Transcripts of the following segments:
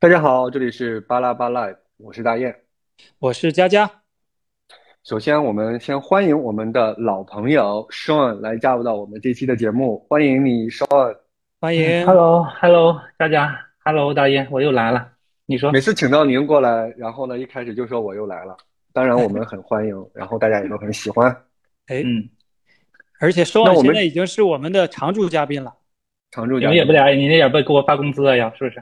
大家好，这里是巴拉巴拉，我是大雁。我是佳佳。首先，我们先欢迎我们的老朋友 Sean 来加入到我们这期的节目，欢迎你，Sean。欢迎，Hello，Hello，大家，Hello，大雁，我又来了。你说每次请到您过来，然后呢，一开始就说我又来了，当然我们很欢迎，然后大家也都很喜欢。哎，嗯，而且收那我们完现在已经是我们的常驻嘉宾了。常驻嘉宾们也不来，你那也不给我发工资啊呀？是不是？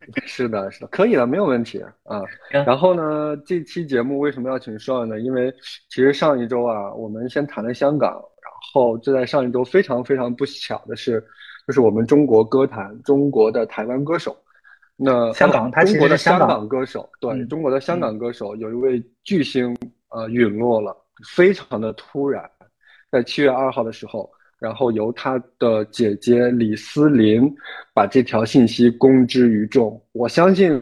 是的，是的，可以的，没有问题啊。然后呢，这期节目为什么要请 Sean 呢？因为其实上一周啊，我们先谈了香港，然后就在上一周非常非常不巧的是，就是我们中国歌坛中国的台湾歌手，那香港中国的香港港歌手，对，嗯中国的香港歌手有一位巨星呃陨落了，非常的突然，在七月二号的时候。然后由他的姐姐李思琳把这条信息公之于众。我相信，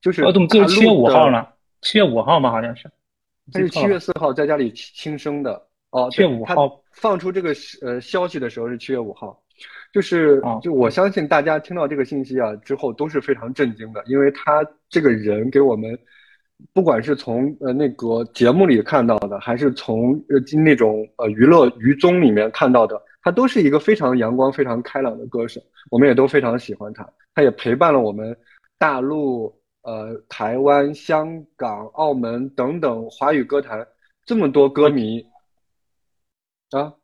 就是我怎么记得他七月五号呢？七月五号吗？好像是。他是七月四号在家里轻生的。哦，七月对5号放出这个呃消息的时候是七月五号，就是哦就我相信大家听到这个信息啊之后都是非常震惊的，因为他这个人给我们，不管是从呃那个节目里看到的，还是从呃那种呃娱乐娱综里面看到的，他都是一个非常阳光、非常开朗的歌手，我们也都非常喜欢他，他也陪伴了我们大陆、呃台湾、香港、澳门等等华语歌坛这么多歌迷啊。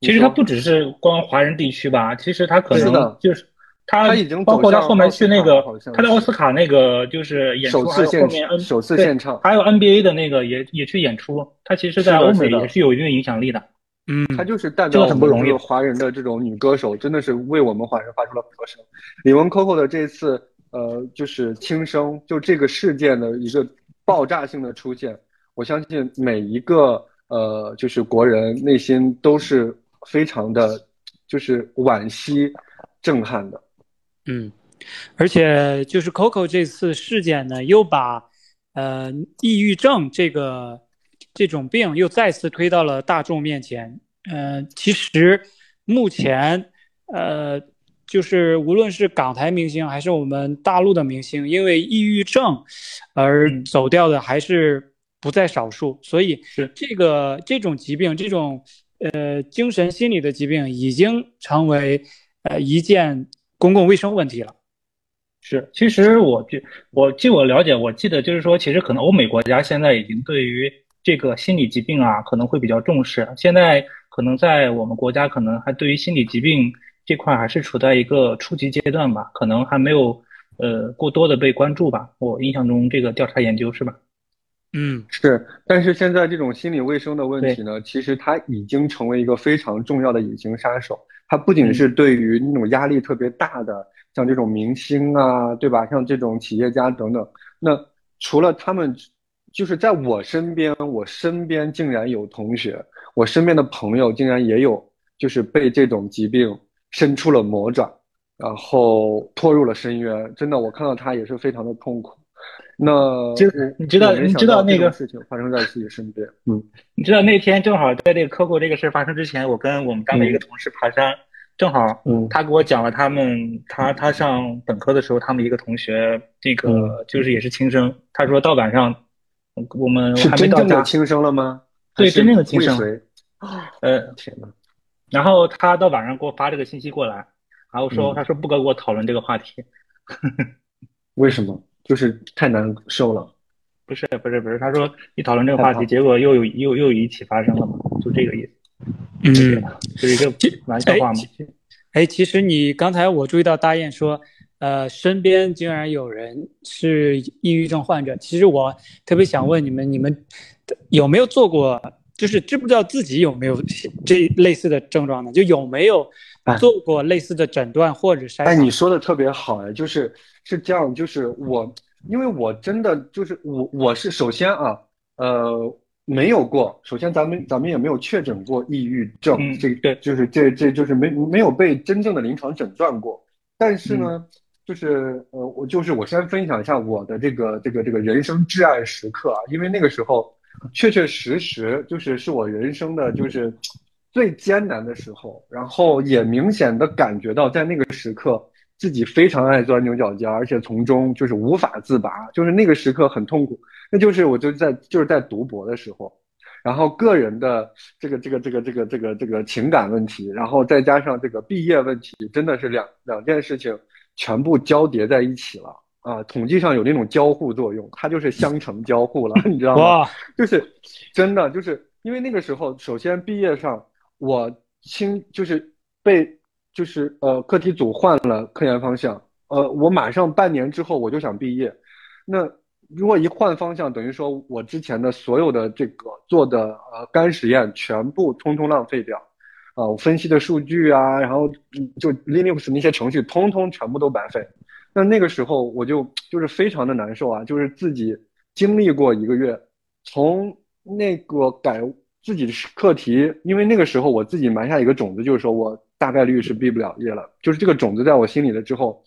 其实他不只是光华人地区吧，其实他可能就是他他已经包括他后面去那个他在奥斯卡那个就是演出，还首次现有后面 N 首次对现唱，还有 NBA 的那个也也去演出，他其实在欧美也是有一定影响力的。嗯，她就是代表我们个很不容易华人的这种女歌手，真的是为我们华人发出了很多声。李玟 Coco 的这次呃，就是轻生，就这个事件的一个爆炸性的出现，我相信每一个呃，就是国人内心都是非常的，就是惋惜、震撼的。嗯，而且就是 Coco 这次事件呢，又把呃抑郁症这个这种病又再次推到了大众面前。呃，其实目前呃，就是无论是港台明星还是我们大陆的明星，因为抑郁症而嗯走掉的还是不在少数。所以是这个这种疾病，这种呃精神心理的疾病，已经成为呃一件公共卫生问题了。是，其实我据我据我了解，我记得就是说，其实可能欧美国家现在已经对于这个心理疾病啊，可能会比较重视。现在可能在我们国家，可能还对于心理疾病这块还是处在一个初级阶段吧，可能还没有呃过多的被关注吧。我印象中这个调查研究是吧？嗯是，但是现在这种心理卫生的问题呢，其实它已经成为一个非常重要的隐形杀手。它不仅是对于那种压力特别大的，像这种明星啊，对吧？像这种企业家等等，那除了他们，就是在我身边，我身边竟然有同学，我身边的朋友竟然也有，就是被这种疾病伸出了魔爪，然后拖入了深渊。真的，我看到他也是非常的痛苦。那就是你知道你知道那个事情发生在自己身边，嗯，你知道那天正好在这个 Coco 这个事发生之前，我跟我们单位一个同事爬山，正好嗯他给我讲了他们他他上本科的时候，他们一个同学这个嗯就是也是轻生，他说到晚上我们是还没到家，真正的轻生了吗？对真正的轻生为谁？呃，天呐，然后他到晚上给我发这个信息过来，然后说嗯他说不跟我讨论这个话题，为什么？就是太难受了。不是不是不是，他说一讨论这个话题，结果又有又又有一起发生了嘛，就这个意思，嗯，就是一个玩笑话嘛。哎，其实你刚才我注意到大雁说，呃，身边竟然有人是抑郁症患者。其实我特别想问你们，你们有没有做过，就是知不知道自己有没有这类似的症状呢？就有没有哎做过类似的诊断或者筛哎，查？你说的特别好哎，就是是这样，就是我，因为我真的就是我，我是首先啊，呃，没有过，首先咱们咱们也没有确诊过抑郁症，嗯这对就是这这就是没没有被真正的临床诊断过，但是呢，就是呃，我就是我先分享一下我的这个这个这个人生至暗时刻啊，因为那个时候确确实实就是是我人生的就是最艰难的时候，然后也明显的感觉到在那个时刻自己非常爱钻牛角尖，而且从中就是无法自拔，就是那个时刻很痛苦。那就是我就在就是在读博的时候，然后个人的这个这个这个这个这个这个情感问题，然后再加上这个毕业问题，真的是两两件事情全部交叠在一起了啊！统计上有那种交互作用，它就是相乘交互了，你知道吗？就是真的就是因为那个时候，首先毕业上我清就是被。就是呃，课题组换了科研方向，呃，我马上半年之后我就想毕业，那如果一换方向，等于说我之前的所有的这个做的呃干实验全部通通浪费掉，啊，我分析的数据啊，然后就 Linux 那些程序通通全部都白费，那那个时候我就就是非常的难受啊，就是自己经历过一个月，从那个改自己的课题，因为那个时候我自己埋下一个种子，就是说我。大概率是毕不了业了，就是这个种子在我心里了之后，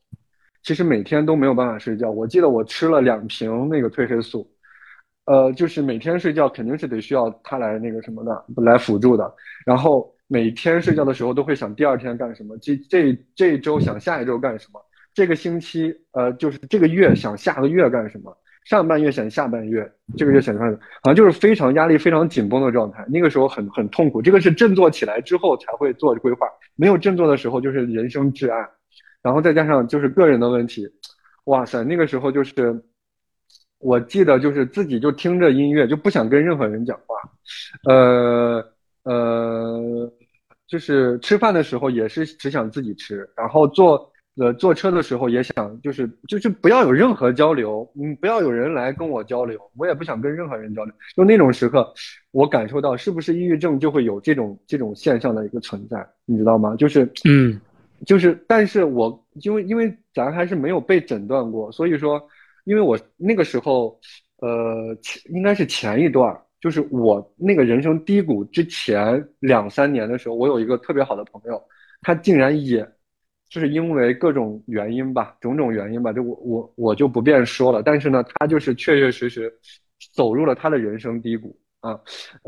其实每天都没有办法睡觉。我记得我吃了两瓶那个褪黑素，呃，就是每天睡觉肯定是得需要它来那个什么的，来辅助的。然后每天睡觉的时候都会想第二天干什么，这这这周想下一周干什么，这个星期呃就是这个月想下个月干什么。上半月想下半月，这个月想上，好像就是非常压力非常紧绷的状态。那个时候很很痛苦，这个是振作起来之后才会做规划，没有振作的时候就是人生至暗。然后再加上就是个人的问题，哇塞，那个时候就是，我记得就是自己就听着音乐，就不想跟任何人讲话，呃呃，就是吃饭的时候也是只想自己吃，然后坐。呃，坐车的时候也想，就是就是不要有任何交流，嗯，不要有人来跟我交流，我也不想跟任何人交流。就那种时刻，我感受到是不是抑郁症就会有这种这种现象的一个存在，你知道吗？就是，嗯，就是，但是我因为因为咱还是没有被诊断过，所以说，因为我那个时候，呃，应该是前一段，就是我那个人生低谷之前两三年的时候，我有一个特别好的朋友，他竟然也。就是因为各种原因吧，种种原因吧，就我我我就不便说了。但是呢，他就是确确实实走入了他的人生低谷啊。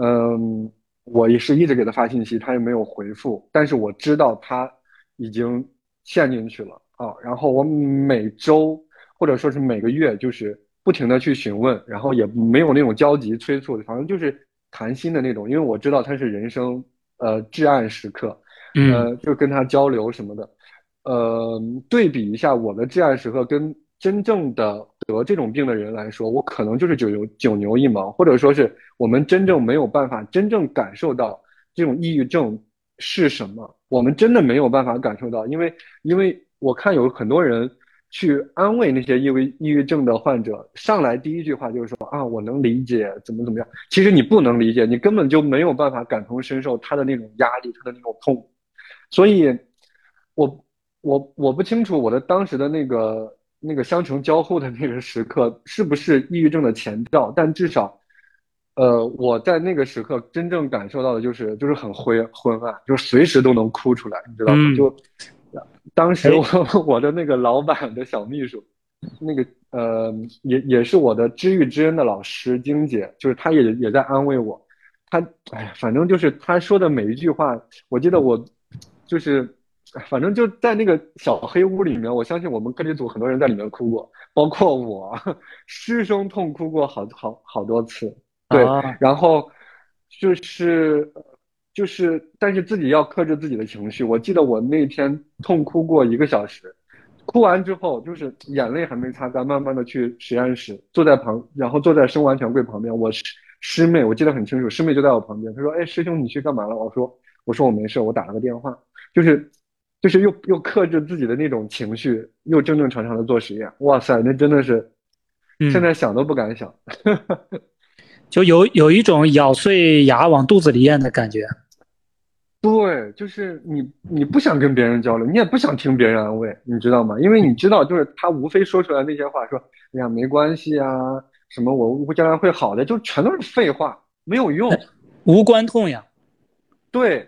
嗯，我也是一直给他发信息，他也没有回复。但是我知道他已经陷进去了啊。然后我每周或者说是每个月，就是不停的去询问，然后也没有那种焦急催促，反正就是谈心的那种。因为我知道他是人生呃至暗时刻，呃，就跟他交流什么的。呃，对比一下我的至暗时刻跟真正的得这种病的人来说，我可能就是九牛九牛一毛，或者说是我们真正没有办法真正感受到这种抑郁症是什么，我们真的没有办法感受到，因为因为我看有很多人去安慰那些因为抑郁症的患者，上来第一句话就是说啊，我能理解怎么怎么样，其实你不能理解，你根本就没有办法感同身受他的那种压力，他的那种痛，所以，我。我我不清楚我的当时的那个那个相乘交互的那个时刻是不是抑郁症的前兆，但至少，呃，我在那个时刻真正感受到的就是就是很灰昏暗，就是随时都能哭出来，你知道吗？就当时我 我的那个老板的小秘书，那个呃也也是我的知遇之恩的老师晶姐，就是她也也在安慰我，她哎呀，反正就是她说的每一句话，我记得我就是。反正就在那个小黑屋里面，我相信我们课题组很多人在里面哭过，包括我，失声痛哭过好好好多次。对，然后就是就是，但是自己要克制自己的情绪。我记得我那天痛哭过一个小时，哭完之后就是眼泪还没擦干，慢慢的去实验室，坐在旁，然后坐在生物安全柜旁边。我师师妹我记得很清楚，师妹就在我旁边，她说：“哎，师兄你去干嘛了？”我说：“我说我没事，我打了个电话。”就是。就是又又克制自己的那种情绪，又正正常常的做实验。哇塞，那真的是，现在想都不敢想。就有有一种咬碎牙往肚子里咽的感觉。对，就是你你不想跟别人交流，你也不想听别人安慰，你知道吗？因为你知道，就是他无非说出来那些话，说哎呀没关系啊，什么我我将来会好的，就全都是废话，没有用，无关痛痒。对。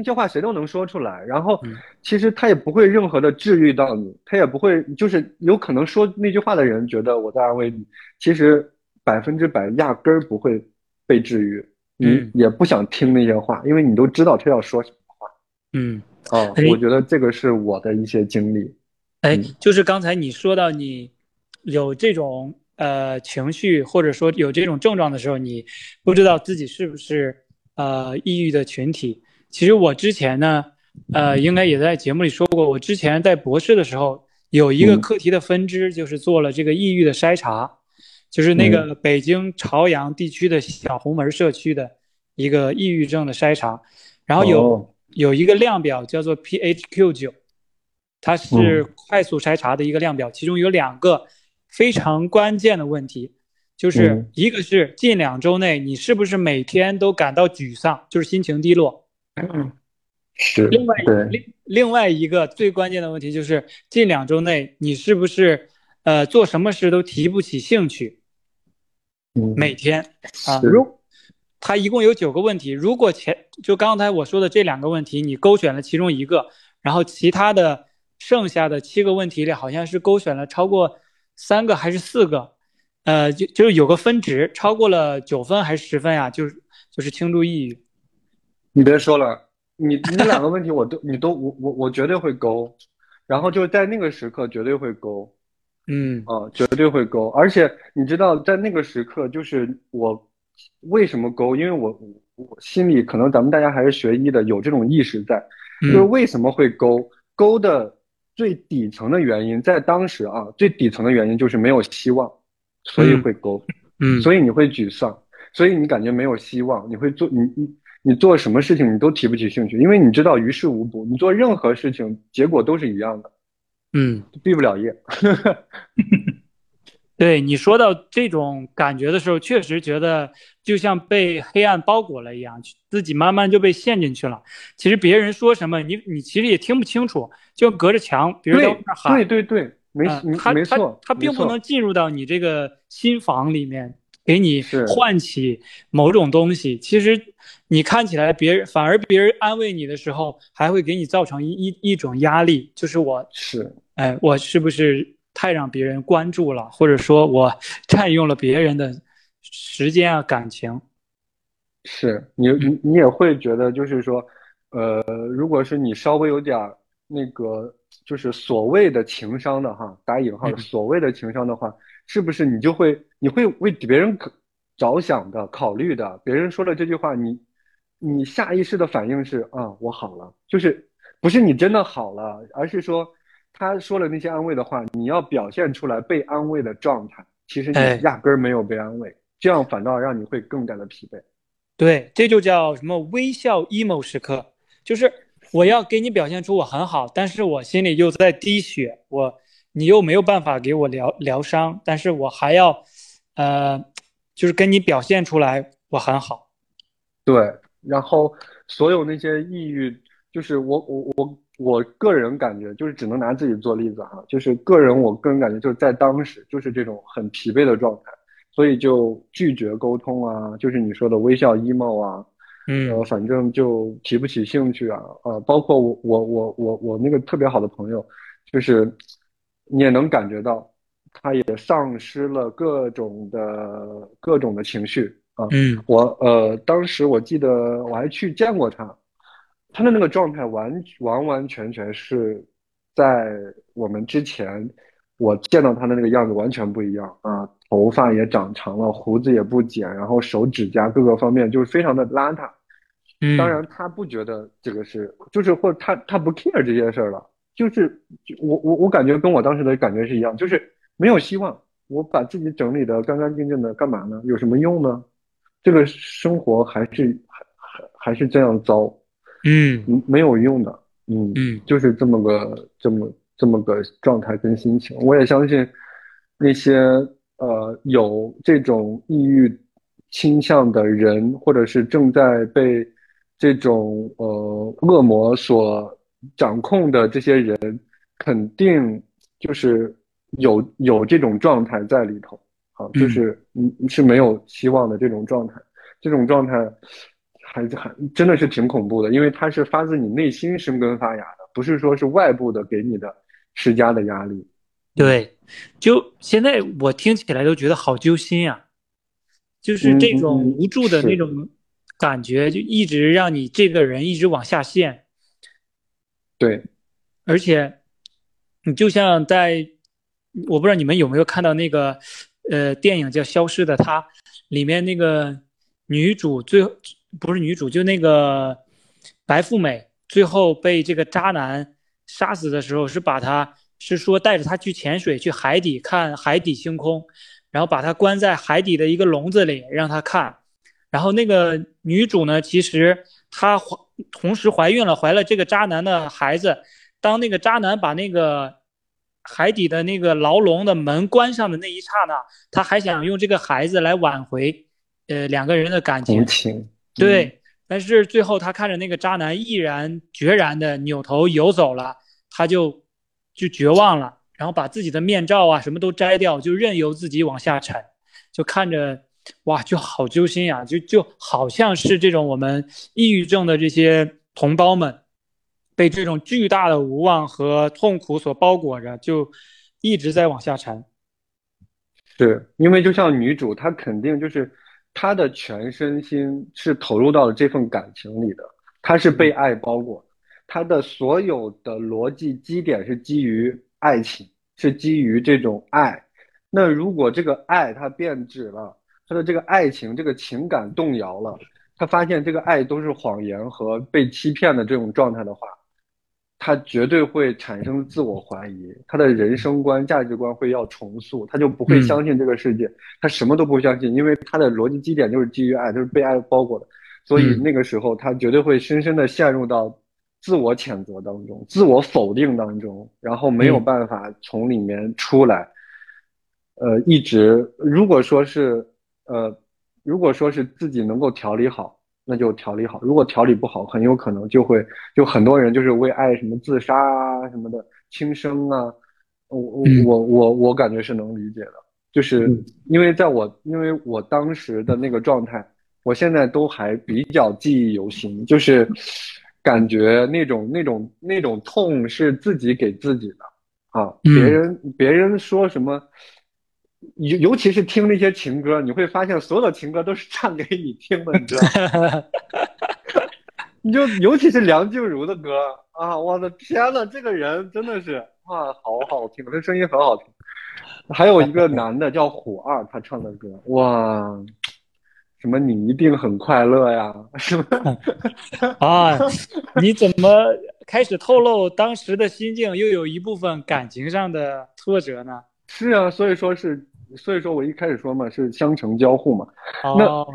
那些话谁都能说出来，然后其实他也不会任何的治愈到你，他也不会，就是有可能说那句话的人觉得我在安慰你，其实百分之百压根儿不会被治愈，你也不想听那些话，因为你都知道他要说什么话。嗯，哦，我觉得这个是我的一些经历。哎，就是刚才你说到你有这种呃情绪，或者说有这种症状的时候，你不知道自己是不是呃抑郁的群体。其实我之前呢，呃，应该也在节目里说过，我之前在博士的时候有一个课题的分支，就是做了这个抑郁的筛查，就是那个北京朝阳地区的小红门社区的一个抑郁症的筛查，然后有有一个量表叫做 PHQ 九。它是快速筛查的一个量表，其中有两个非常关键的问题，就是一个是近两周内你是不是每天都感到沮丧，就是心情低落。嗯，是。另外另另外一个最关键的问题就是近两周内你是不是呃做什么事都提不起兴趣。每天啊，如它一共有九个问题，如果前就刚才我说的这两个问题你勾选了其中一个，然后其他的。剩下的七个问题里，好像是勾选了超过三个还是四个，呃，就就是有个分值，超过了九分还是十分呀？就是就是轻度抑郁。你别说了，你你两个问题我都你都我我我绝对会勾，然后就是在那个时刻绝对会勾，嗯。啊绝对会勾，而且你知道在那个时刻就是我为什么勾？因为我我心里可能咱们大家还是学医的，有这种意识在，就是为什么会勾？勾的。最底层的原因，在当时啊，最底层的原因就是没有希望，所以会勾，嗯，所以你会沮丧，所以你感觉没有希望，你会做你你你做什么事情你都提不起兴趣，因为你知道于事无补，你做任何事情结果都是一样的，嗯，毕不了业。对你说到这种感觉的时候，确实觉得就像被黑暗包裹了一样，自己慢慢就被陷进去了。其实别人说什么，你你其实也听不清楚，就隔着墙，别人在外面喊。对对对，没他没错，他并不能进入到你这个心房里面，给你唤起某种东西。其实你看起来，别人反而别人安慰你的时候，还会给你造成一一一种压力，就是我是，哎，我是不是？太让别人关注了，或者说我占用了别人的时间啊，感情。是你你你也会觉得，就是说，呃，如果是你稍微有点那个，就是所谓的情商的哈，打引号的所谓的情商的话，是不是你就会你会为别人着想的考虑的？别人说了这句话，你你下意识的反应是啊，我好了，就是不是你真的好了，而是说。他说了那些安慰的话，你要表现出来被安慰的状态，其实你压根儿没有被安慰，这样反倒让你会更加的疲惫。对，这就叫什么微笑 emo 时刻，就是我要给你表现出我很好，但是我心里又在滴血，我你又没有办法给我疗疗伤，但是我还要，呃，就是跟你表现出来我很好。对，然后所有那些抑郁，就是我我我。我个人感觉就是只能拿自己做例子哈，就是个人我个人感觉就是在当时就是这种很疲惫的状态，所以就拒绝沟通啊，就是你说的微笑 emo 啊，嗯，呃，反正就提不起兴趣啊，呃，包括我我我我我那个特别好的朋友，就是你也能感觉到，他也丧失了各种的各种的情绪啊，嗯，我呃当时我记得我还去见过他。他的那个状态完完完全全是在我们之前我见到他的那个样子完全不一样啊，头发也长长了，胡子也不剪，然后手指甲各个方面就是非常的邋遢。嗯，当然他不觉得这个是，就是或他他不 care 这件事儿了，就是我我我感觉跟我当时的感觉是一样，就是没有希望。我把自己整理的干干净净的，干嘛呢？有什么用呢？这个生活还是还还还是这样糟。嗯，没有用的，嗯嗯，就是这么个这么这么个状态跟心情。我也相信那些呃有这种抑郁倾向的人，或者是正在被这种呃恶魔所掌控的这些人，肯定就是有有这种状态在里头，啊，就是嗯是没有希望的这种状态，这种状态。还还真的是挺恐怖的，因为它是发自你内心生根发芽的，不是说是外部的给你的施加的压力。对，就现在我听起来都觉得好揪心啊，就是这种无助的那种感觉，就一直让你这个人一直往下陷。对，而且你就像在，我不知道你们有没有看到那个，呃，电影叫《消失的她》，里面那个女主最不是女主，就那个白富美，最后被这个渣男杀死的时候，是把她是说带着她去潜水，去海底看海底星空，然后把她关在海底的一个笼子里让她看，然后那个女主呢，其实她同时怀孕了，怀了这个渣男的孩子。当那个渣男把那个海底的那个牢笼的门关上的那一刹那，他还想用这个孩子来挽回，呃，两个人的感情。情对，但是最后他看着那个渣男毅然决然的扭头游走了，他就就绝望了，然后把自己的面罩啊什么都摘掉，就任由自己往下沉，就看着哇，就好揪心呀，就就好像是这种我们抑郁症的这些同胞们。被这种巨大的无望和痛苦所包裹着，就一直在往下沉。是因为就像女主，她肯定就是她的全身心是投入到了这份感情里的，她是被爱包裹，她的所有的逻辑基点是基于爱情，是基于这种爱。那如果这个爱它变质了，她的这个爱情这个情感动摇了，他发现这个爱都是谎言和被欺骗的这种状态的话。他绝对会产生自我怀疑，他的人生观、价值观会要重塑，他就不会相信这个世界，他什么都不相信，因为他的逻辑基点就是基于爱，就是被爱包裹的，所以那个时候他绝对会深深的陷入到自我谴责当中、自我否定当中，然后没有办法从里面出来。呃，一直如果说是呃，如果说是自己能够调理好。那就调理好，如果调理不好，很有可能就会就很多人就是为爱什么自杀啊什么的轻生啊，我我我我我感觉是能理解的，就是因为在我因为我当时的那个状态，我现在都还比较记忆犹新，就是 感觉那种那种那种痛是自己给自己的。啊，别人别人说什么。尤尤其是听那些情歌，你会发现所有的情歌都是唱给你听的，你知道吗？你就尤其是梁静茹的歌啊，我的天呐，这个人真的是哇，好好听，他声音很好听。还有一个男的叫虎二，他唱的歌哇，什么你一定很快乐呀，什么 啊？你怎么开始透露当时的心境，又有一部分感情上的挫折呢？是啊，所以说是，所以说我一开始说嘛，是相乘交互嘛，那，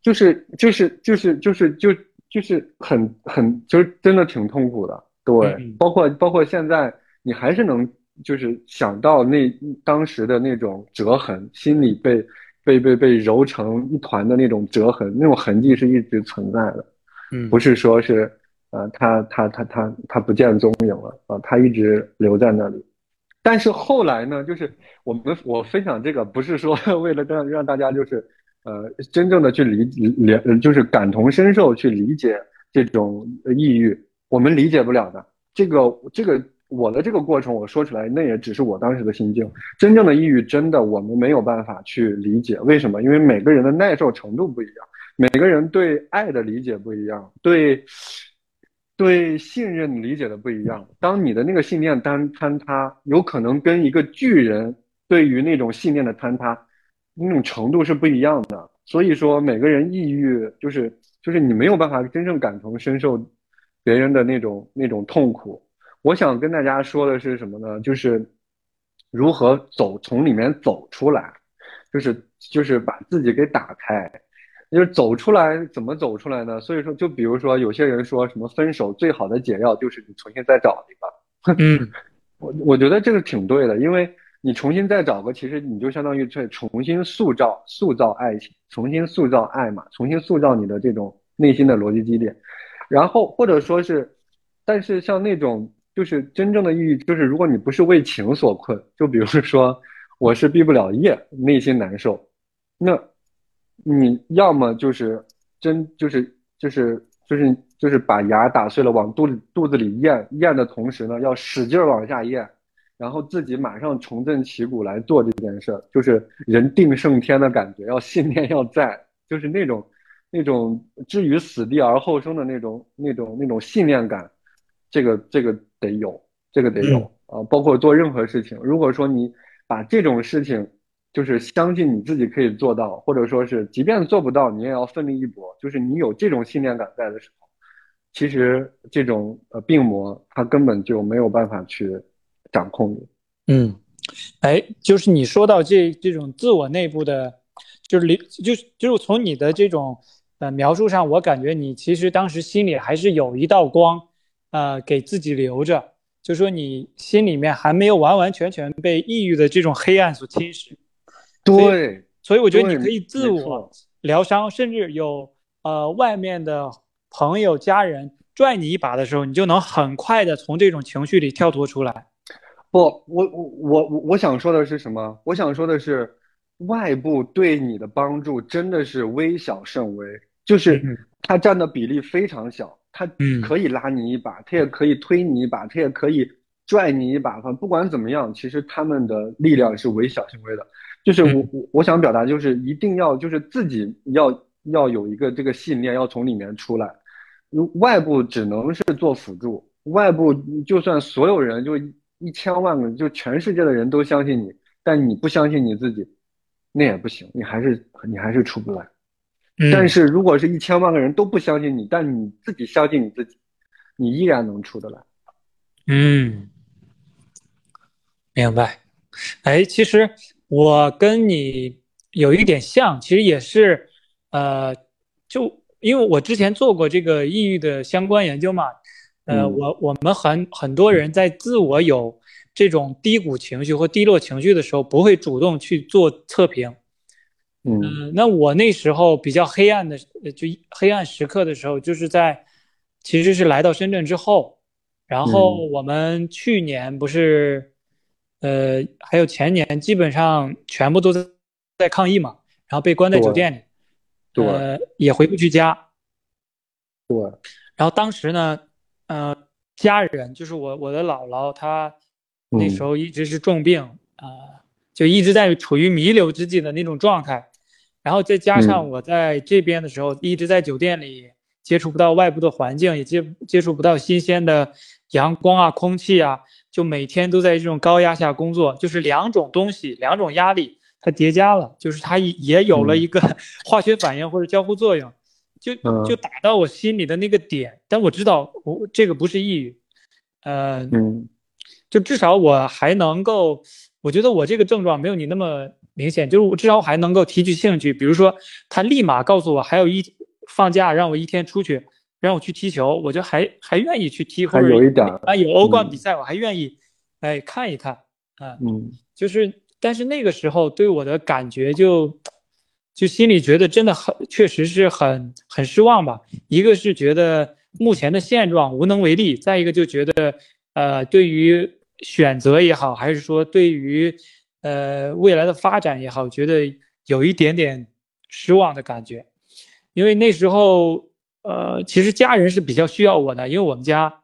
就是就是就是就是就就是很很就是真的挺痛苦的，对，包括包括现在你还是能就是想到那当时的那种折痕，心里被被被被揉成一团的那种折痕，那种痕迹是一直存在的，嗯，不是说是，呃，他他他他他不见踪影了啊，他一直留在那里。但是后来呢，就是我们我分享这个不是说 为了让让大家就是呃真正的去理理就是感同身受去理解这种抑郁，我们理解不了的。这个这个我的这个过程我说出来，那也只是我当时的心境。真正的抑郁，真的我们没有办法去理解。为什么？因为每个人的耐受程度不一样，每个人对爱的理解不一样，对。对信任理解的不一样，当你的那个信念坍坍塌，有可能跟一个巨人对于那种信念的坍塌，那种程度是不一样的。所以说，每个人抑郁就是就是你没有办法真正感同身受别人的那种那种痛苦。我想跟大家说的是什么呢？就是如何走从里面走出来，就是就是把自己给打开。就是走出来，怎么走出来呢？所以说，就比如说，有些人说什么分手最好的解药就是你重新再找一个。嗯，我我觉得这个挺对的，因为你重新再找个，其实你就相当于在重新塑造、塑造爱情，重新塑造爱嘛，重新塑造你的这种内心的逻辑基点。然后或者说是，但是像那种就是真正的抑郁，就是如果你不是为情所困，就比如说我是毕不了业，内心难受，那。你要么就是真就是就是就是就是把牙打碎了往肚里肚子里咽咽的同时呢，要使劲往下咽，然后自己马上重振旗鼓来做这件事儿，就是人定胜天的感觉，要信念要在，就是那种那种置于死地而后生的那种那种那种信念感，这个这个得有，这个得有，啊，包括做任何事情，如果说你把这种事情就是相信你自己可以做到，或者说是即便做不到，你也要奋力一搏，就是你有这种信念感在的时候，其实这种呃病魔它根本就没有办法去掌控你。嗯，哎，就是你说到这这种自我内部的，就是离就是就是从你的这种呃描述上，我感觉你其实当时心里还是有一道光。呃，给自己留着，就说你心里面还没有完完全全被抑郁的这种黑暗所侵蚀。对，所以我觉得你可以自我疗伤，甚至有呃外面的朋友、家人拽你一把的时候，你就能很快的从这种情绪里跳脱出来。不，我我我我我想说的是什么？我想说的是，外部对你的帮助真的是微小甚微，就是它占的比例非常小。他可以拉你一把，他也可以推你一把，他也可以拽你一把。反正不管怎么样，其实他们的力量是微小、轻微的。就是我我我想表达，就是一定要就是自己要要有一个这个信念，要从里面出来。外部只能是做辅助，外部就算所有人就一千万个就全世界的人都相信你，但你不相信你自己，那也不行，你还是你还是出不来。但是如果是一千万个人都不相信你，但你自己相信你自己，你依然能出得来。嗯，明白。哎，其实我跟你有一点像，其实也是，呃，就因为我之前做过这个抑郁的相关研究嘛，呃，我我们很很多人在自我有这种低谷情绪或低落情绪的时候，不会主动去做测评。嗯，那我那时候比较黑暗的，就黑暗时刻的时候，就是在，其实是来到深圳之后，然后我们去年不是，呃，还有前年，基本上全部都在在抗议嘛，然后被关在酒店里，对，也回不去家，对，然后当时呢，呃，家人就是我我的姥姥，她那时候一直是重病啊，就一直在处于弥留之际的那种状态。然后再加上我在这边的时候，一直在酒店里接触不到外部的环境，也接接触不到新鲜的阳光啊、空气啊，就每天都在这种高压下工作，就是两种东西、两种压力它叠加了，就是它也有了一个 化学反应或者交互作用，就就打到我心里的那个点。但我知道我这个不是抑郁，呃，就至少我还能够，我觉得我这个症状没有你那么。明显就是我至少我还能够提起兴趣，比如说他立马告诉我还有一放假让我一天出去让我去踢球，我就还还愿意去踢，或者有一点啊有欧冠比赛我还愿意哎看一看啊，嗯，就是但是那个时候对我的感觉就就心里觉得真的很确实是很很失望吧，一个是觉得目前的现状无能为力，再一个就觉得呃对于选择也好，还是说对于。呃，未来的发展也好，觉得有一点点失望的感觉，因为那时候，呃，其实家人是比较需要我的，因为我们家，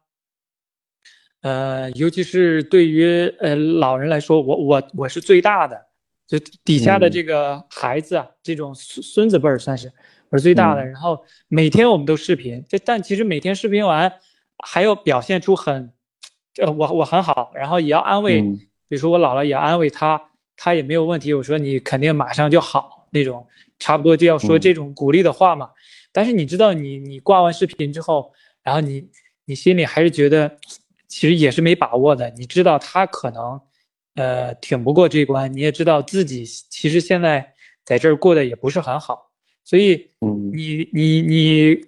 呃，尤其是对于呃老人来说，我我我是最大的，就底下的这个孩子啊，这种孙孙子辈儿算是我是最大的，然后每天我们都视频，这但其实每天视频完，还要表现出很，呃，我我很好，然后也要安慰，比如说我姥姥也安慰他。他也没有问题，我说你肯定马上就好那种，差不多就要说这种鼓励的话嘛。但是你知道，你你挂完视频之后，然后你你心里还是觉得，其实也是没把握的。你知道他可能，呃，挺不过这关，你也知道自己其实现在在这儿过得也不是很好，所以，你你你，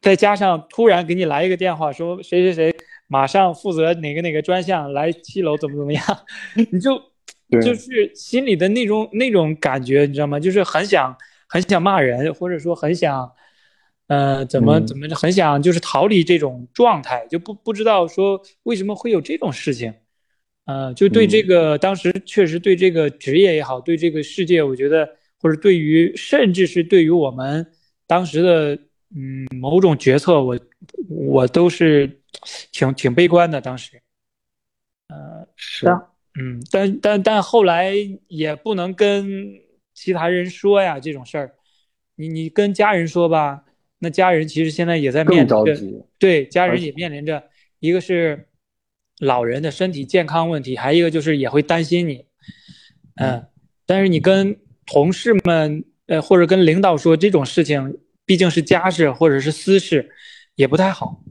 再加上突然给你来一个电话，说谁谁谁马上负责哪个哪个专项来七楼怎么怎么样，你就。就是心里的那种那种感觉，你知道吗？就是很想很想骂人，或者说很想，呃，怎么怎么很想就是逃离这种状态，就不不知道说为什么会有这种事情，呃，就对这个当时确实对这个职业也好，对这个世界，我觉得或者对于甚至是对于我们当时的嗯某种决策，我我都是挺挺悲观的。当时，呃，是。嗯，但但但后来也不能跟其他人说呀，这种事儿，你你跟家人说吧，那家人其实现在也在面临着，对，家人也面临着，一个是，老人的身体健康问题，还一个就是也会担心你，嗯，但是你跟同事们呃或者跟领导说这种事情，毕竟是家事或者是私事，也不太好。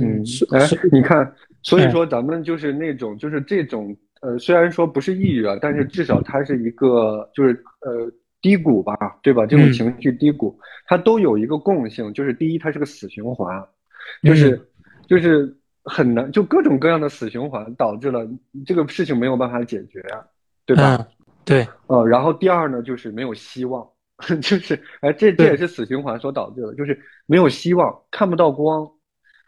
嗯，哎，你看，所以说咱们就是那种就是这种呃，虽然说不是抑郁啊，但是至少它是一个就是呃低谷吧，对吧？这种情绪低谷，它都有一个共性，就是第一，它是个死循环，就是就是很难，就各种各样的死循环导致了这个事情没有办法解决，对吧？对，呃，然后第二呢，就是没有希望，就是哎，这这也是死循环所导致的，就是没有希望，看不到光。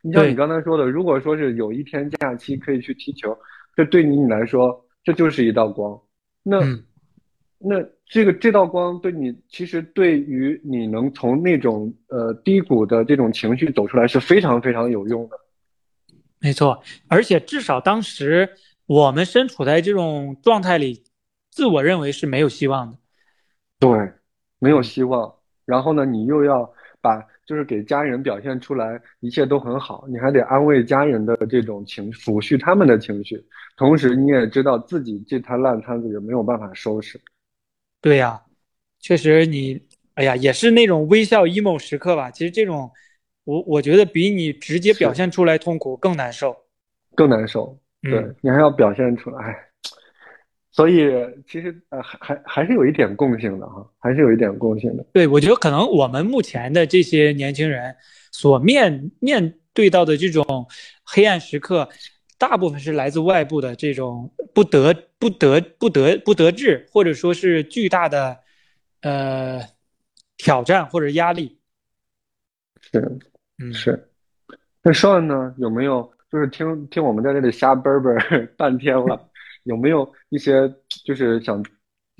你像你刚才说的，如果说是有一天假期可以去踢球，这对你你来说，这就是一道光。那那这个这道光对你，其实对于你能从那种呃低谷的这种情绪走出来是非常非常有用的。没错，而且至少当时我们身处在这种状态里，自我认为是没有希望的。对，没有希望。然后呢，你又要把。就是给家人表现出来一切都很好，你还得安慰家人的这种情绪，抚恤他们的情绪，同时你也知道自己这摊烂摊子也没有办法收拾。对呀，确实你，哎呀，也是那种微笑 emo 时刻吧。其实这种，我我觉得比你直接表现出来痛苦更难受，更难受。对你还要表现出来。所以其实呃还还还是有一点共性的哈，还是有一点共性的。对，我觉得可能我们目前的这些年轻人所面面对到的这种黑暗时刻，大部分是来自外部的这种不得不得不得不得志，或者说是巨大的呃挑战或者压力。是，嗯是。那 Sean 呢？有没有就是听听我们在这里瞎啵啵半天了？有没有一些就是想，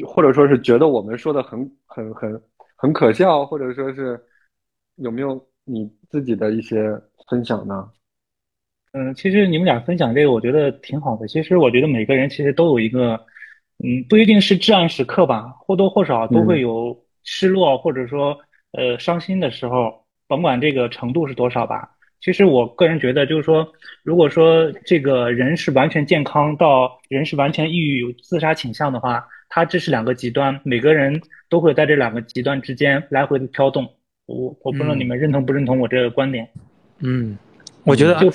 或者说是觉得我们说的很很很很可笑，或者说是有没有你自己的一些分享呢？嗯，其实你们俩分享这个，我觉得挺好的。其实我觉得每个人其实都有一个，嗯，不一定是至暗时刻吧，或多或少都会有失落或者说呃伤心的时候，甭管这个程度是多少吧。其实我个人觉得，就是说，如果说这个人是完全健康到人是完全抑郁有自杀倾向的话，他这是两个极端，每个人都会在这两个极端之间来回的飘动。我我不知道你们认同不认同我这个观点？嗯，我觉得就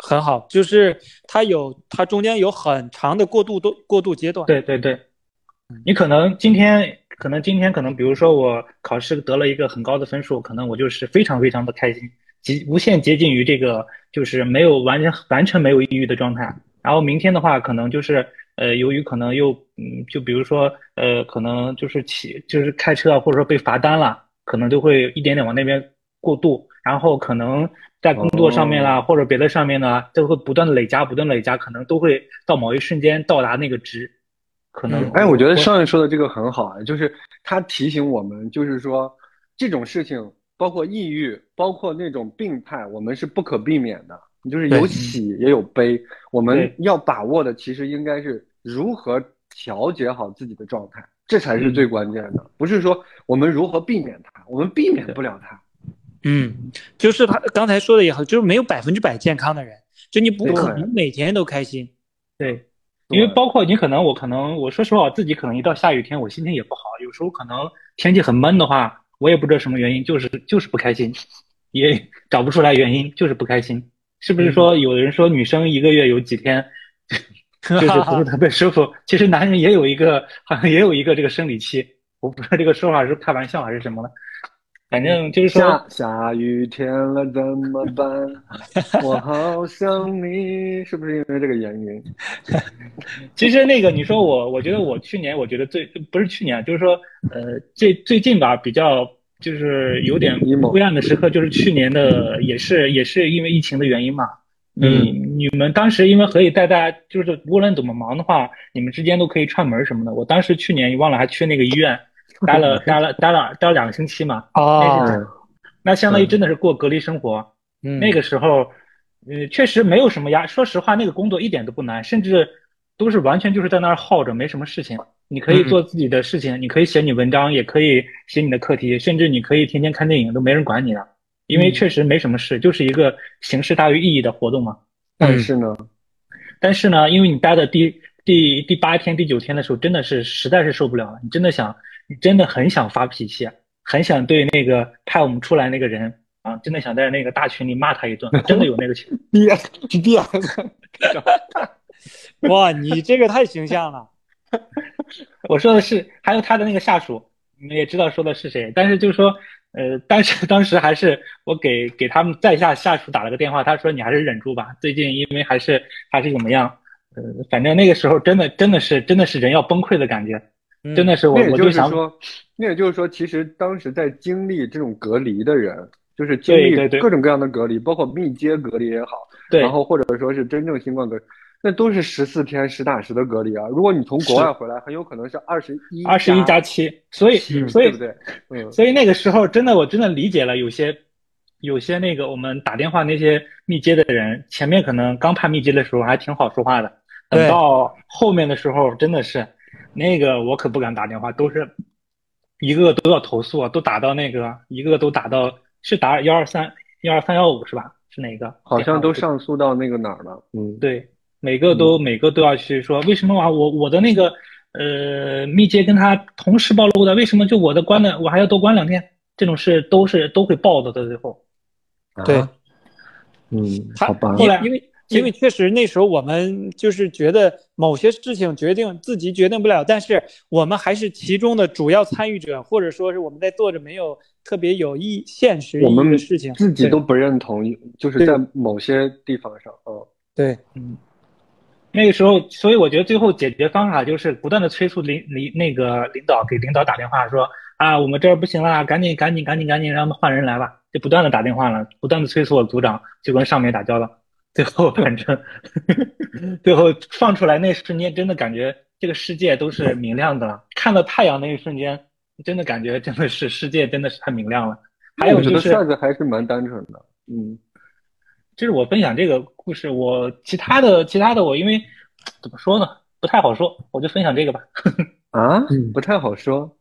很好，就是它有它中间有很长的过渡都过渡阶段。对对对，你可能今天可能今天可能比如说我考试得了一个很高的分数，可能我就是非常非常的开心。极无限接近于这个，就是没有完全完全没有抑郁的状态。然后明天的话，可能就是呃，由于可能又嗯，就比如说呃，可能就是起就是开车或者说被罚单了，可能就会一点点往那边过渡。然后可能在工作上面啦，或者别的上面呢，都会不断的累加，不断累加，可能都会到某一瞬间到达那个值。可能哎，我觉得上面说的这个很好啊，就是他提醒我们，就是说这种事情。包括抑郁，包括那种病态，我们是不可避免的。就是有喜也有悲，我们要把握的其实应该是如何调节好自己的状态，这才是最关键的。不是说我们如何避免它，我们避免不了它。嗯，就是他刚才说的也好，就是没有百分之百健康的人，就你不可能每天都开心。对，因为包括你可能，我可能我说实话，我自己可能一到下雨天，我心情也不好。有时候可能天气很闷的话。我也不知道什么原因，就是就是不开心，也找不出来原因，就是不开心。是不是说有人说女生一个月有几天 就是不是特别舒服？其实男人也有一个，好像也有一个这个生理期。我不知道这个说法是开玩笑还是什么了。反正就是说下下雨天了怎么办？我好想你，是不是因为这个原因？其实那个你说我，我觉得我去年我觉得最不是去年，就是说呃最最近吧比较就是有点灰暗的时刻，就是去年的也是也是因为疫情的原因嘛。嗯，你们当时因为可以带大家，就是无论怎么忙的话，你们之间都可以串门什么的。我当时去年你忘了还去那个医院。待了待了待了待了两个星期嘛，哦，那相当于真的是过隔离生活。嗯，那个时候，呃，确实没有什么压。说实话，那个工作一点都不难，甚至都是完全就是在那儿耗着，没什么事情。你可以做自己的事情，你可以写你文章，也可以写你的课题，甚至你可以天天看电影，都没人管你了。因为确实没什么事，就是一个形式大于意义的活动嘛。但是呢，但是呢，因为你待的第第第八天、第九天的时候，真的是实在是受不了了，你真的想，你真的很想发脾气，很想对那个派我们出来那个人啊，真的想在那个大群里骂他一顿，真的有那个情 憋憋。哇，你这个太形象了。我说的是，还有他的那个下属，你们也知道说的是谁。但是就是说，呃，但是当时还是我给给他们在下下属打了个电话，他说你还是忍住吧，最近因为还是还是怎么样，呃，反正那个时候真的真的是真的是人要崩溃的感觉，真的是我我就想说，那也就是说，其实当时在经历这种隔离的人，就是经历各种各样的隔离，包括密接隔离也好，然后或者说是真正新冠隔离。那都是十四天实打实的隔离啊！如果你从国外回来，很有可能是二十一二十一加七，所以所以对不对？嗯，所以那个时候真的我真的理解了有些有些那个我们打电话那些密接的人，前面可能刚判密接的时候还挺好说话的，等到后面的时候真的是那个我可不敢打电话，都是一个个都要投诉，都打到那个一个个都打到是打幺二三幺二三幺五是吧？是哪个？好像都上诉到那个哪儿了？嗯，对。每个都每个都要去说，为什么啊？我我的那个呃密接跟他同时暴露的，为什么就我的关了，我还要多关两天？这种事都是都会报的，到最后。对，嗯，好吧。后来因为因为确实那时候我们就是觉得某些事情决定自己决定不了，但是我们还是其中的主要参与者，或者说是我们在做着没有特别有意现实意义的事情，自己都不认同，就是在某些地方上，嗯，对，嗯。那个时候，所以我觉得最后解决方法就是不断的催促领领那个领导给领导打电话说啊，我们这儿不行了，赶紧赶紧赶紧赶紧让他们换人来吧，就不断的打电话了，不断的催促我组长就跟上面打交道，最后反正最后放出来那瞬间，真的感觉这个世界都是明亮的了。看到太阳那一瞬间，真的感觉真的是世界真的是太明亮了。还有就是帅子还是蛮单纯的，嗯。就是我分享这个故事，我其他的其他的我因为怎么说呢，不太好说，我就分享这个吧。啊，不太好说。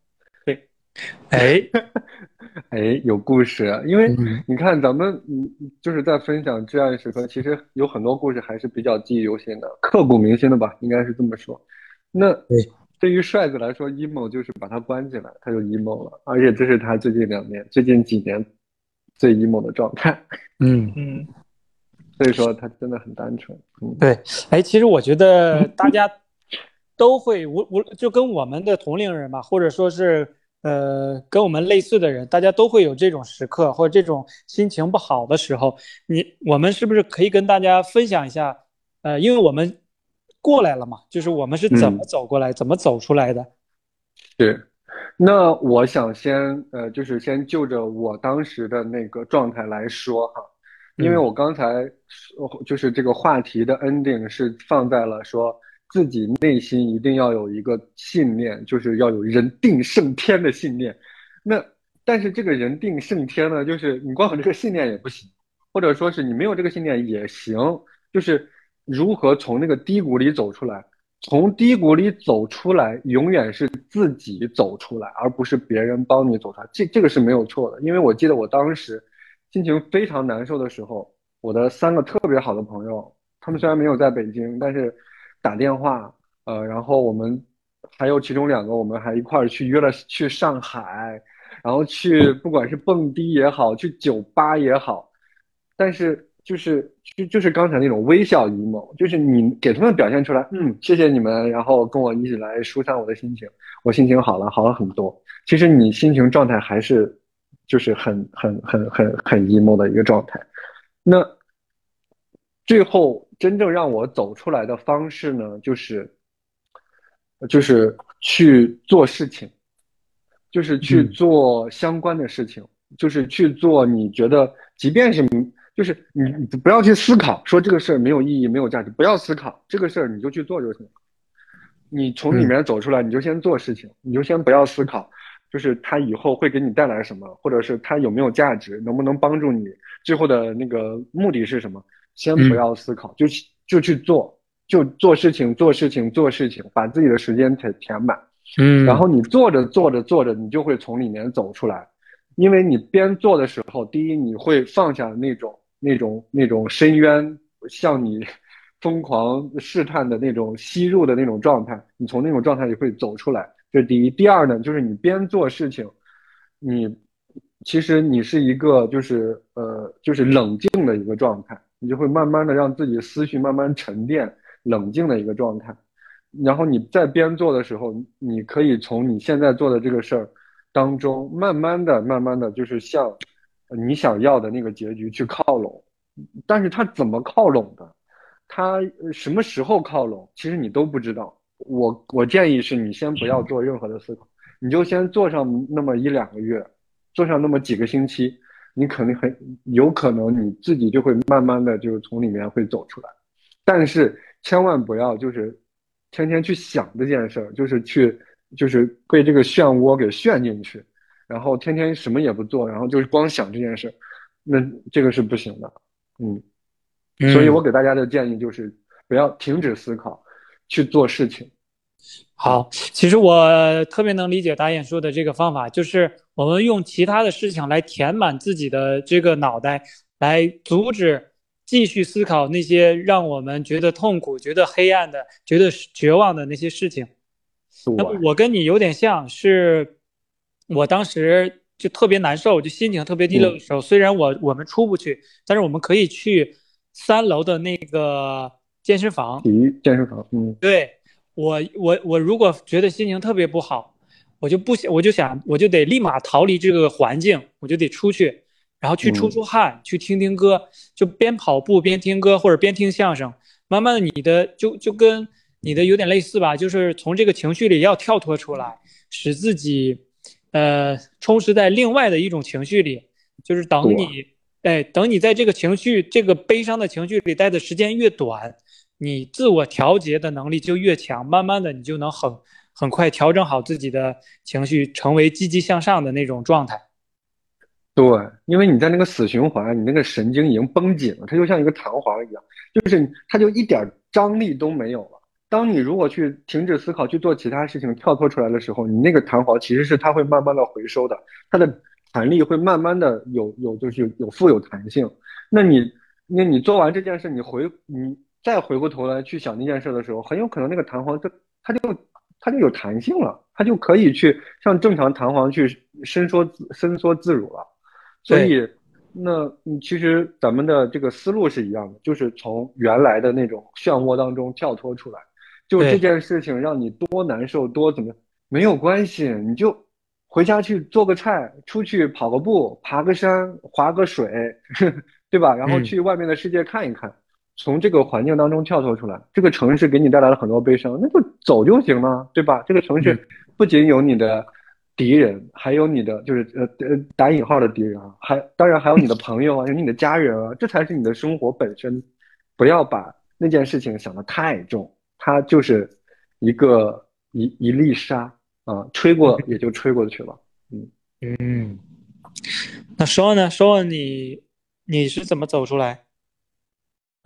对，哎，哎，有故事，因为你看咱们嗯就是在分享至暗时刻，其实有很多故事还是比较记忆犹新的，刻骨铭心的吧，应该是这么说。那对于帅子来说，emo 就是把他关起来，他就 emo 了，而且这是他最近两年、最近几年最 emo 的状态。嗯嗯。所以说他真的很单纯，嗯，对，哎，其实我觉得大家都会无无就跟我们的同龄人吧，或者说是呃跟我们类似的人，大家都会有这种时刻或者这种心情不好的时候，你我们是不是可以跟大家分享一下？呃，因为我们过来了嘛，就是我们是怎么走过来，怎么走出来的？是，那我想先呃，就是先就着我当时的那个状态来说哈。因为我刚才就是这个话题的 ending 是放在了说自己内心一定要有一个信念，就是要有人定胜天的信念。那但是这个人定胜天呢，就是你光有这个信念也不行，或者说是你没有这个信念也行。就是如何从那个低谷里走出来？从低谷里走出来，永远是自己走出来，而不是别人帮你走出来。这这个是没有错的，因为我记得我当时。心情非常难受的时候，我的三个特别好的朋友，他们虽然没有在北京，但是打电话，呃，然后我们还有其中两个，我们还一块儿去约了去上海，然后去不管是蹦迪也好，去酒吧也好，但是就是就就是刚才那种微笑 emo，就是你给他们表现出来，嗯，谢谢你们，然后跟我一起来疏散我的心情，我心情好了，好了很多。其实你心情状态还是。就是很很很很很 emo 的一个状态，那最后真正让我走出来的方式呢，就是就是去做事情，就是去做相关的事情，就是去做你觉得，即便是就是你你不要去思考说这个事儿没有意义没有价值，不要思考这个事儿你就去做就行，你从里面走出来你就先做事情，你就先不要思考。就是他以后会给你带来什么，或者是他有没有价值，能不能帮助你，最后的那个目的是什么？先不要思考，就就去做，就做事情，做事情，做事情，把自己的时间填填满。嗯，然后你做着做着做着，你就会从里面走出来，因为你边做的时候，第一你会放下那种那种那种深渊向你 疯狂试探的那种吸入的那种状态，你从那种状态里会走出来。这是第一。第二呢，就是你边做事情，你其实你是一个就是呃就是冷静的一个状态，你就会慢慢的让自己思绪慢慢沉淀、冷静的一个状态。然后你在边做的时候，你可以从你现在做的这个事儿当中，慢慢的、慢慢的就是向你想要的那个结局去靠拢。但是它怎么靠拢的？它什么时候靠拢？其实你都不知道。我我建议是你先不要做任何的思考，你就先做上那么一两个月，做上那么几个星期，你肯定很有可能你自己就会慢慢的就是从里面会走出来。但是千万不要就是天天去想这件事儿，就是去就是被这个漩涡给旋进去，然后天天什么也不做，然后就是光想这件事，那这个是不行的。嗯，所以我给大家的建议就是不要停止思考，去做事情。好，其实我特别能理解导演说的这个方法，就是我们用其他的事情来填满自己的这个脑袋，来阻止继续思考那些让我们觉得痛苦、觉得黑暗的、觉得绝望的那些事情。那么我跟你有点像，是我当时。就特别难受，就心情特别低落的时候，虽然我我们出不去，但是我们可以去三楼的那个健身房。体育健身房，嗯，对我我我如果觉得心情特别不好，我就不想，我就想，我就得立马逃离这个环境，我就得出去，然后去出出汗，去听听歌，就边跑步边听歌或者边听相声，慢慢的你的就就跟你的有点类似吧，就是从这个情绪里要跳脱出来，使自己。呃，充实在另外的一种情绪里，就是等你，哎，等你在这个情绪、这个悲伤的情绪里待的时间越短，你自我调节的能力就越强，慢慢的你就能很很快调整好自己的情绪，成为积极向上的那种状态。对，因为你在那个死循环，你那个神经已经绷紧了，它就像一个弹簧一样，就是它就一点张力都没有了。当你如果去停止思考去做其他事情，跳脱出来的时候，你那个弹簧其实是它会慢慢的回收的，它的弹力会慢慢的有有就是有富有弹性。那你那你做完这件事，你回你再回过头来去想那件事的时候，很有可能那个弹簧它它就它就有弹性了，它就可以去像正常弹簧去伸缩伸缩自如了。所以那其实咱们的这个思路是一样的，就是从原来的那种漩涡当中跳脱出来。就这件事情让你多难受多怎么样没有关系，你就回家去做个菜，出去跑个步，爬个山，划个水，对吧？然后去外面的世界看一看，从这个环境当中跳脱出来。这个城市给你带来了很多悲伤，那就走就行了，对吧？这个城市不仅有你的敌人，还有你的就是呃呃打引号的敌人啊，还当然还有你的 朋友啊，有你的家人啊，这才是你的生活本身。不要把那件事情想得太重。它就是一个一一粒沙啊，吹过也就吹过去了。嗯嗯，那说呢？说你你是怎么走出来？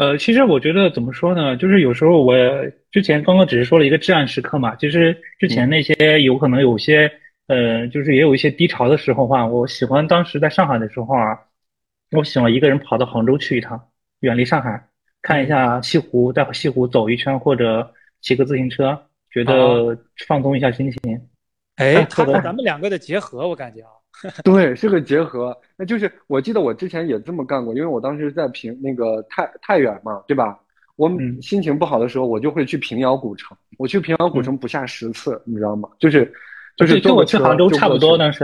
呃，其实我觉得怎么说呢？就是有时候我之前刚刚只是说了一个至暗时刻嘛。其实之前那些有可能有些呃，就是也有一些低潮的时候话，我喜欢当时在上海的时候啊，我喜欢一个人跑到杭州去一趟，远离上海。看一下西湖，在西湖走一圈，或者骑个自行车，觉得放松一下心情。哎，和咱们两个的结合，我感觉啊，对，是个结合。那就是我记得我之前也这么干过，因为我当时在平那个太太原嘛，对吧？我心情不好的时候，我就会去平遥古城。我去平遥古城不下十次，你知道吗？就是就是跟我去杭州差不多，当时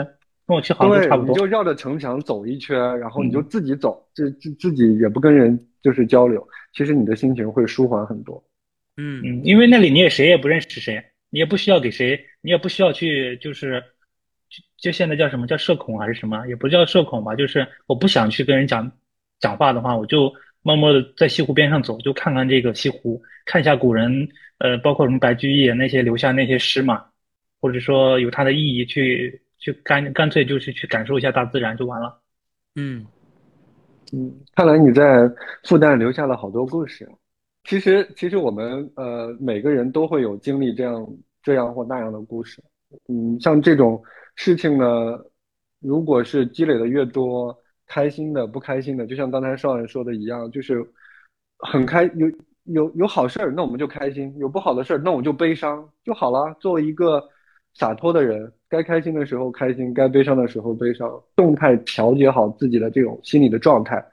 跟我去杭州差不多。你就绕着城墙走一圈，然后你就自己走，自自自己也不跟人就是交流。其实你的心情会舒缓很多，嗯嗯，因为那里你也谁也不认识谁，你也不需要给谁，你也不需要去就是，就现在叫什么叫社恐还是什么，也不叫社恐吧，就是我不想去跟人讲讲话的话，我就默默的在西湖边上走，就看看这个西湖，看一下古人，呃，包括什么白居易那些留下那些诗嘛，或者说有它的意义，去去干干脆就是去感受一下大自然就完了，嗯。嗯，看来你在复旦留下了好多故事。其实，其实我们呃每个人都会有经历这样这样或那样的故事。嗯，像这种事情呢，如果是积累的越多，开心的、不开心的，就像刚才少爷说的一样，就是很开有有有好事儿，那我们就开心；有不好的事儿，那我就悲伤就好了。作为一个洒脱的人，该开心的时候开心，该悲伤的时候悲伤，动态调节好自己的这种心理的状态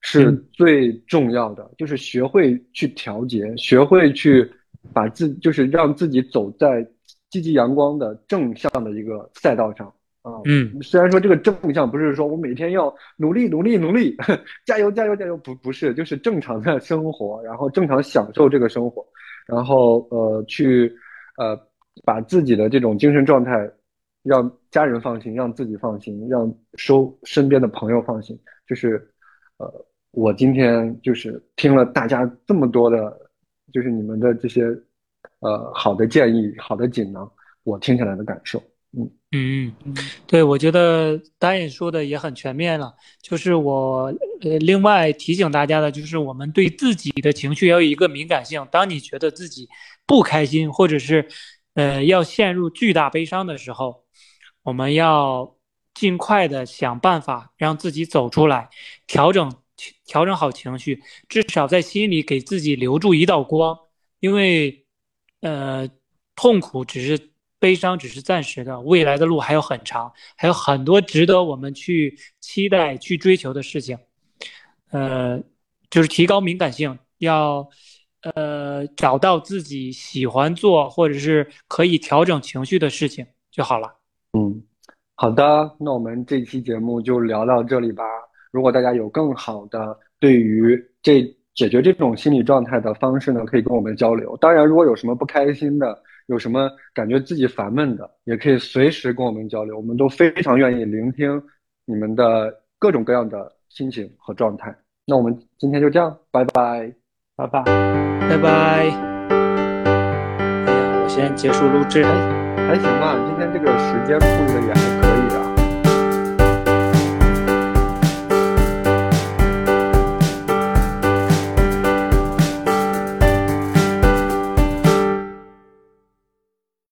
是最重要的。就是学会去调节，学会去把自，就是让自己走在积极阳光的正向的一个赛道上。啊，嗯，虽然说这个正向不是说我每天要努力努力努力，加油加油加油，不不是，就是正常的生活，然后正常享受这个生活，然后呃去呃把自己的这种精神状态让家人放心，让自己放心，让收身边的朋友放心，就是呃我今天就是听了大家这么多的，就是你们的这些呃好的建议，好的锦囊，我听下来的感受。嗯嗯嗯，对，我觉得导演说的也很全面了。就是我呃，另外提醒大家的，就是我们对自己的情绪要有一个敏感性。当你觉得自己不开心，或者是呃要陷入巨大悲伤的时候，我们要尽快的想办法让自己走出来，调整调整好情绪，至少在心里给自己留住一道光。因为呃，痛苦只是。悲伤只是暂时的，未来的路还有很长，还有很多值得我们去期待、去追求的事情。呃，就是提高敏感性，要呃找到自己喜欢做或者是可以调整情绪的事情就好了。嗯，好的，那我们这期节目就聊到这里吧。如果大家有更好的对于这解决这种心理状态的方式呢，可以跟我们交流。当然，如果有什么不开心的，有什么感觉自己烦闷的，也可以随时跟我们交流，我们都非常愿意聆听你们的各种各样的心情和状态。那我们今天就这样，拜拜，拜拜，拜拜。哎呀，我先结束录制，还行吧，今天这个时间控制的也还可以。